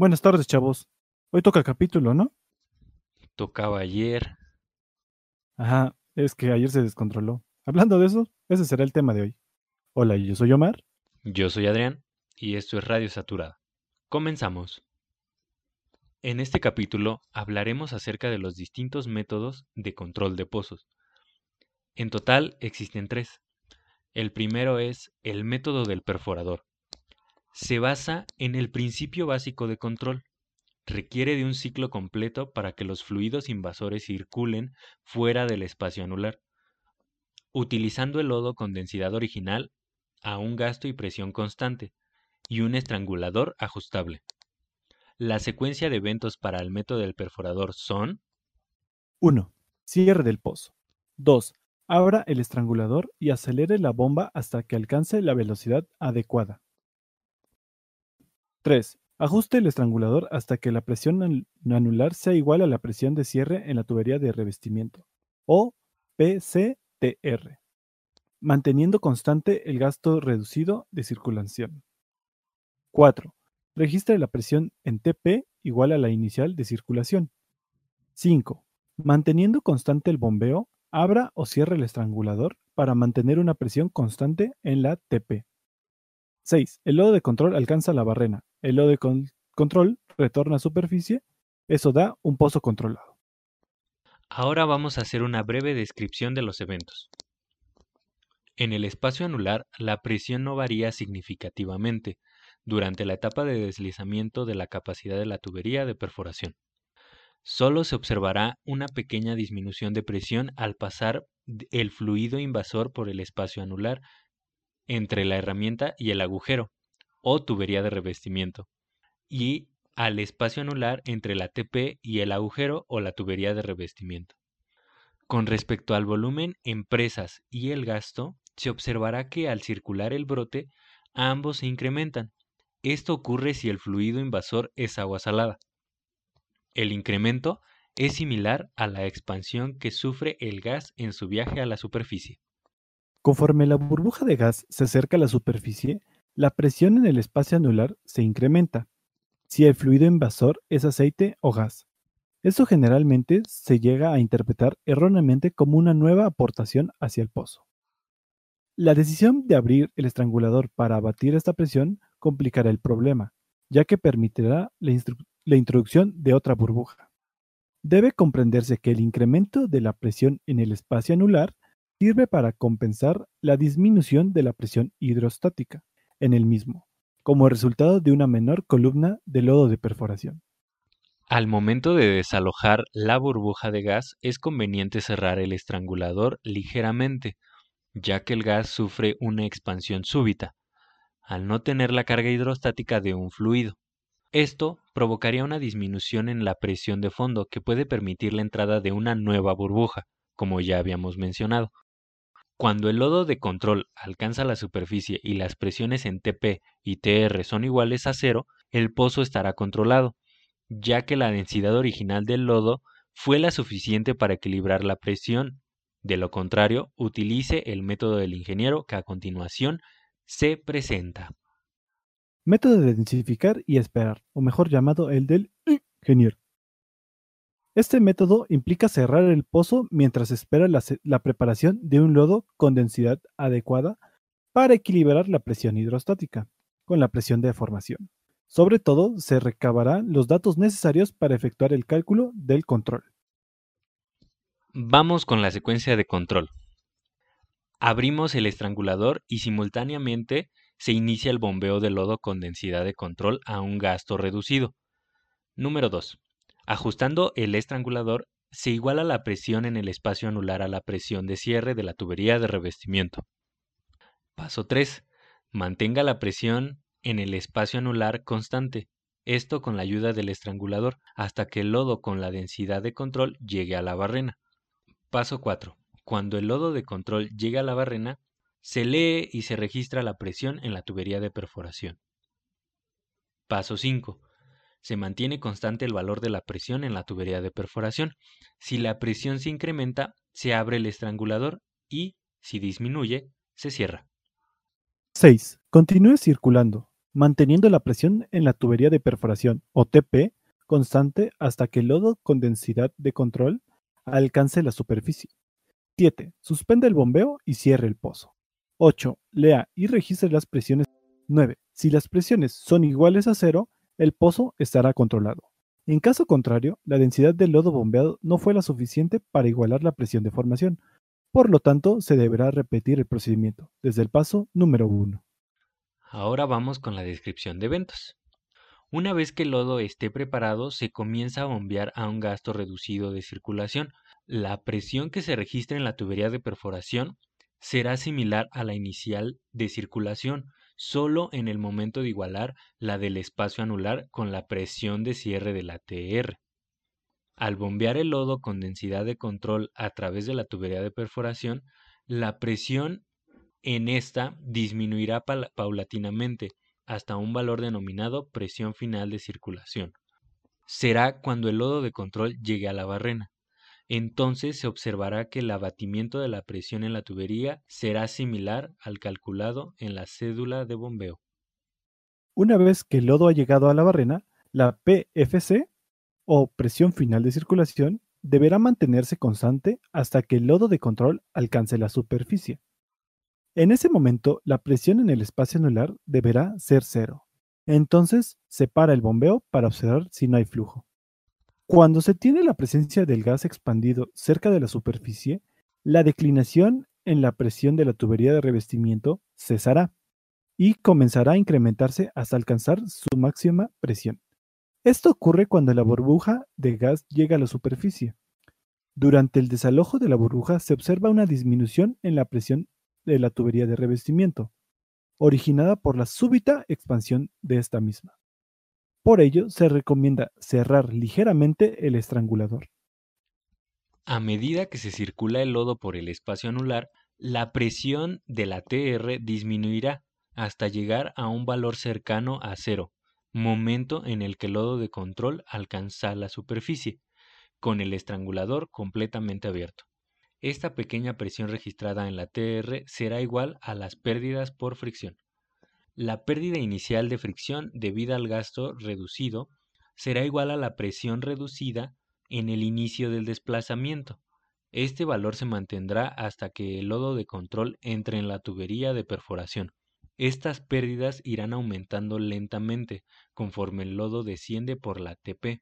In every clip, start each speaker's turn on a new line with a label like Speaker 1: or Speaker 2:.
Speaker 1: Buenas tardes, chavos. Hoy toca capítulo, ¿no?
Speaker 2: Tocaba ayer.
Speaker 1: Ajá, es que ayer se descontroló. Hablando de eso, ese será el tema de hoy. Hola, yo soy Omar.
Speaker 2: Yo soy Adrián y esto es Radio Saturada. Comenzamos. En este capítulo hablaremos acerca de los distintos métodos de control de pozos. En total existen tres. El primero es el método del perforador. Se basa en el principio básico de control. Requiere de un ciclo completo para que los fluidos invasores circulen fuera del espacio anular, utilizando el lodo con densidad original a un gasto y presión constante y un estrangulador ajustable. La secuencia de eventos para el método del perforador son
Speaker 1: 1. Cierre del pozo. 2. Abra el estrangulador y acelere la bomba hasta que alcance la velocidad adecuada. 3. Ajuste el estrangulador hasta que la presión anular sea igual a la presión de cierre en la tubería de revestimiento, o PCTR, manteniendo constante el gasto reducido de circulación. 4. Registre la presión en TP igual a la inicial de circulación. 5. Manteniendo constante el bombeo, abra o cierre el estrangulador para mantener una presión constante en la TP. 6. El lodo de control alcanza la barrena. El lodo de control retorna a superficie. Eso da un pozo controlado.
Speaker 2: Ahora vamos a hacer una breve descripción de los eventos. En el espacio anular, la presión no varía significativamente durante la etapa de deslizamiento de la capacidad de la tubería de perforación. Solo se observará una pequeña disminución de presión al pasar el fluido invasor por el espacio anular entre la herramienta y el agujero o tubería de revestimiento y al espacio anular entre la TP y el agujero o la tubería de revestimiento. Con respecto al volumen en presas y el gasto, se observará que al circular el brote, ambos se incrementan. Esto ocurre si el fluido invasor es agua salada. El incremento es similar a la expansión que sufre el gas en su viaje a la superficie.
Speaker 1: Conforme la burbuja de gas se acerca a la superficie, la presión en el espacio anular se incrementa, si el fluido invasor es aceite o gas. Esto generalmente se llega a interpretar erróneamente como una nueva aportación hacia el pozo. La decisión de abrir el estrangulador para abatir esta presión complicará el problema, ya que permitirá la, la introducción de otra burbuja. Debe comprenderse que el incremento de la presión en el espacio anular sirve para compensar la disminución de la presión hidrostática en el mismo, como resultado de una menor columna de lodo de perforación.
Speaker 2: Al momento de desalojar la burbuja de gas es conveniente cerrar el estrangulador ligeramente, ya que el gas sufre una expansión súbita, al no tener la carga hidrostática de un fluido. Esto provocaría una disminución en la presión de fondo que puede permitir la entrada de una nueva burbuja, como ya habíamos mencionado. Cuando el lodo de control alcanza la superficie y las presiones en TP y TR son iguales a cero, el pozo estará controlado, ya que la densidad original del lodo fue la suficiente para equilibrar la presión. De lo contrario, utilice el método del ingeniero que a continuación se presenta.
Speaker 1: Método de densificar y esperar, o mejor llamado el del ingeniero. Este método implica cerrar el pozo mientras espera la, preparación de un lodo con densidad adecuada para equilibrar la presión hidrostática con la presión de formación. Sobre todo, se recabarán los datos necesarios para efectuar el cálculo del control.
Speaker 2: Vamos con la secuencia de control. Abrimos el estrangulador y simultáneamente se inicia el bombeo de lodo con densidad de control a un gasto reducido. Número 2. Ajustando el estrangulador, se iguala la presión en el espacio anular a la presión de cierre de la tubería de revestimiento. Paso 3. Mantenga la presión en el espacio anular constante, esto con la ayuda del estrangulador, hasta que el lodo con la densidad de control llegue a la barrena. Paso 4. Cuando el lodo de control llegue a la barrena, se lee y se registra la presión en la tubería de perforación. Paso 5 se mantiene constante el valor de la presión en la tubería de perforación. Si la presión se incrementa, se abre el estrangulador y, si disminuye, se cierra.
Speaker 1: 6. Continúe circulando. manteniendo la presión en la tubería de perforación o TP constante hasta que el lodo con densidad de control alcance la superficie. 7. Suspende el bombeo y cierre el pozo. 8. Lea y registre las presiones. 9. Si las presiones son iguales a cero, el pozo estará controlado. En caso contrario, la densidad del lodo bombeado no fue la suficiente para igualar la presión de formación. Por lo tanto, se deberá repetir el procedimiento desde el paso número 1.
Speaker 2: Ahora vamos con la descripción de eventos. Una vez que el lodo esté preparado, se comienza a bombear a un gasto reducido de circulación. La presión que se registra en la tubería de perforación será similar a la inicial de circulación, solo en el momento de igualar la del espacio anular con la presión de cierre de la TR. Al bombear el lodo con densidad de control a través de la tubería de perforación, la presión en esta disminuirá paulatinamente hasta un valor denominado presión final de circulación. Será cuando el lodo de control llegue a la barrena entonces se observará que el abatimiento de la presión en la tubería será similar al calculado en la cédula de bombeo.
Speaker 1: Una vez que el lodo ha llegado a la barrena, la PFC, o presión final de circulación, deberá mantenerse constante hasta que el lodo de control alcance la superficie. En ese momento, la presión en el espacio anular deberá ser cero. Entonces, se para el bombeo para observar si no hay flujo. Cuando se tiene la presencia del gas expandido cerca de la superficie, la declinación en la presión de la tubería de revestimiento cesará y comenzará a incrementarse hasta alcanzar su máxima presión. Esto ocurre cuando la burbuja de gas llega a la superficie. Durante el desalojo de la burbuja se observa una disminución en la presión de la tubería de revestimiento, originada por la súbita expansión de esta misma. Por ello, se recomienda cerrar ligeramente el estrangulador.
Speaker 2: A medida que se circula el lodo por el espacio anular, la presión de la TR disminuirá hasta llegar a un valor cercano a cero, momento en el que el lodo de control alcanza la superficie, con el estrangulador completamente abierto. Esta pequeña presión registrada en la TR será igual a las pérdidas por fricción. La pérdida inicial de fricción debida al gasto reducido será igual a la presión reducida en el inicio del desplazamiento. Este valor se mantendrá hasta que el lodo de control entre en la tubería de perforación. Estas pérdidas irán aumentando lentamente conforme el lodo desciende por la TP.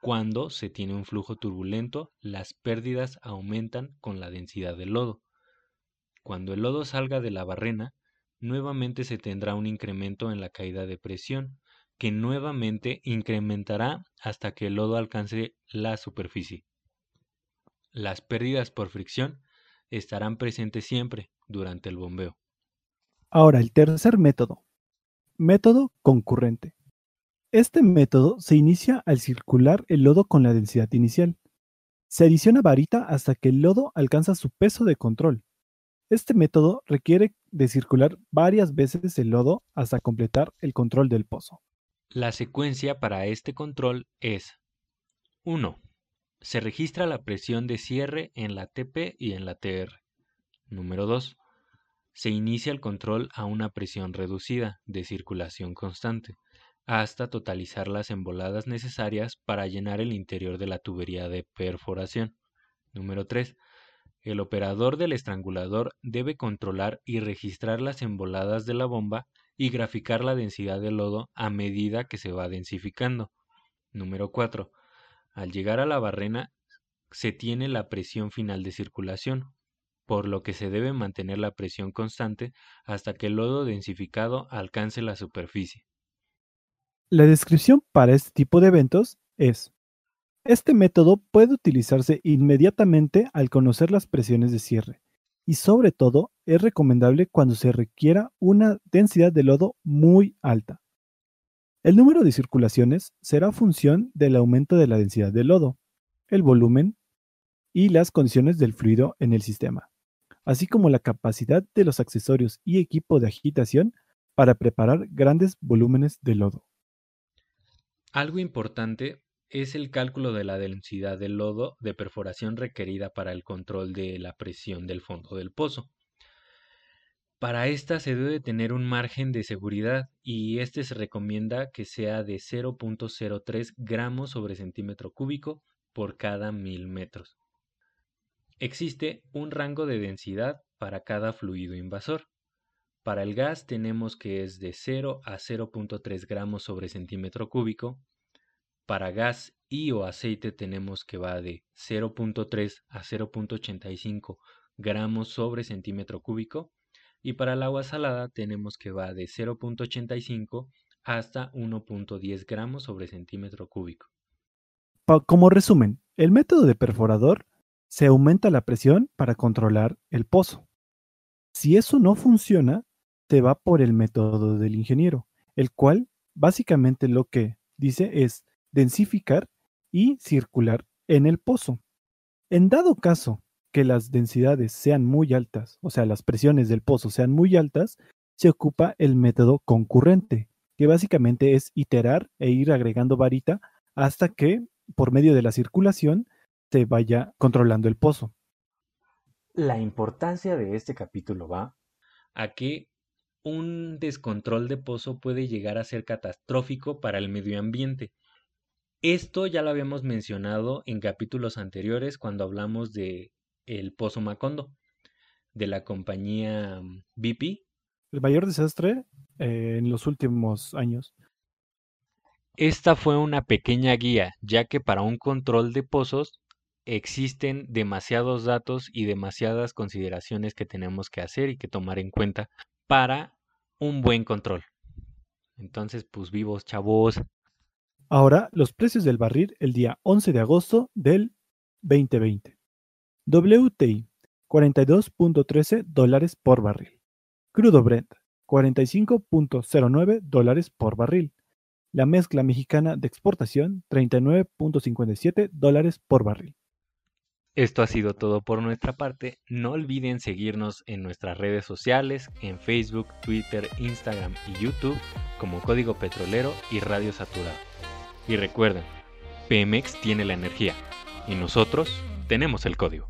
Speaker 2: Cuando se tiene un flujo turbulento, las pérdidas aumentan con la densidad del lodo. Cuando el lodo salga de la barrena, nuevamente se tendrá un incremento en la caída de presión, que nuevamente incrementará hasta que el lodo alcance la superficie. Las pérdidas por fricción estarán presentes siempre durante el bombeo.
Speaker 1: Ahora, el tercer método. Método concurrente. Este método se inicia al circular el lodo con la densidad inicial. Se adiciona varita hasta que el lodo alcanza su peso de control. Este método requiere de circular varias veces el lodo hasta completar el control del pozo.
Speaker 2: La secuencia para este control es 1. Se registra la presión de cierre en la TP y en la TR. Número 2. Se inicia el control a una presión reducida de circulación constante hasta totalizar las emboladas necesarias para llenar el interior de la tubería de perforación. Número 3 el operador del estrangulador debe controlar y registrar las emboladas de la bomba y graficar la densidad de lodo a medida que se va densificando. Número 4. Al llegar a la barrena se tiene la presión final de circulación, por lo que se debe mantener la presión constante hasta que el lodo densificado alcance la superficie.
Speaker 1: La descripción para este tipo de eventos es este método puede utilizarse inmediatamente al conocer las presiones de cierre y sobre todo es recomendable cuando se requiera una densidad de lodo muy alta. El número de circulaciones será función del aumento de la densidad de lodo, el volumen y las condiciones del fluido en el sistema, así como la capacidad de los accesorios y equipo de agitación para preparar grandes volúmenes de lodo.
Speaker 2: Algo importante es el cálculo de la densidad del lodo de perforación requerida para el control de la presión del fondo del pozo. Para esta se debe tener un margen de seguridad y este se recomienda que sea de 0.03 gramos sobre centímetro cúbico por cada mil metros. Existe un rango de densidad para cada fluido invasor. Para el gas tenemos que es de 0 a 0.3 gramos sobre centímetro cúbico. Para gas y o aceite tenemos que va de 0.3 a 0.85 gramos sobre centímetro cúbico y para el agua salada tenemos que va de 0.85 hasta 1.10 gramos sobre centímetro cúbico.
Speaker 1: Como resumen, el método de perforador se aumenta la presión para controlar el pozo. Si eso no funciona, te va por el método del ingeniero, el cual básicamente lo que dice es densificar y circular en el pozo. En dado caso que las densidades sean muy altas, o sea, las presiones del pozo sean muy altas, se ocupa el método concurrente, que básicamente es iterar e ir agregando varita hasta que, por medio de la circulación, se vaya controlando el pozo.
Speaker 2: La importancia de este capítulo va a que un descontrol de pozo puede llegar a ser catastrófico para el medio ambiente. Esto ya lo habíamos mencionado en capítulos anteriores cuando hablamos de el Pozo Macondo de la compañía BP. Mm,
Speaker 1: el mayor desastre eh, en los últimos años.
Speaker 2: Esta fue una pequeña guía, ya que para un control de pozos existen demasiados datos y demasiadas consideraciones que tenemos que hacer y que tomar en cuenta para un buen control. Entonces, pues vivos, chavos.
Speaker 1: Ahora, los precios del barril el día 11 de agosto del 2020. WTI 42.13 dólares por barril. Crudo Brent 45.09 dólares por barril. La mezcla mexicana de exportación 39.57 dólares por barril.
Speaker 2: Esto ha sido todo por nuestra parte. No olviden seguirnos en nuestras redes sociales, en Facebook, Twitter, Instagram y YouTube como Código Petrolero y Radio Saturado. Y recuerden, Pemex tiene la energía y nosotros tenemos el código.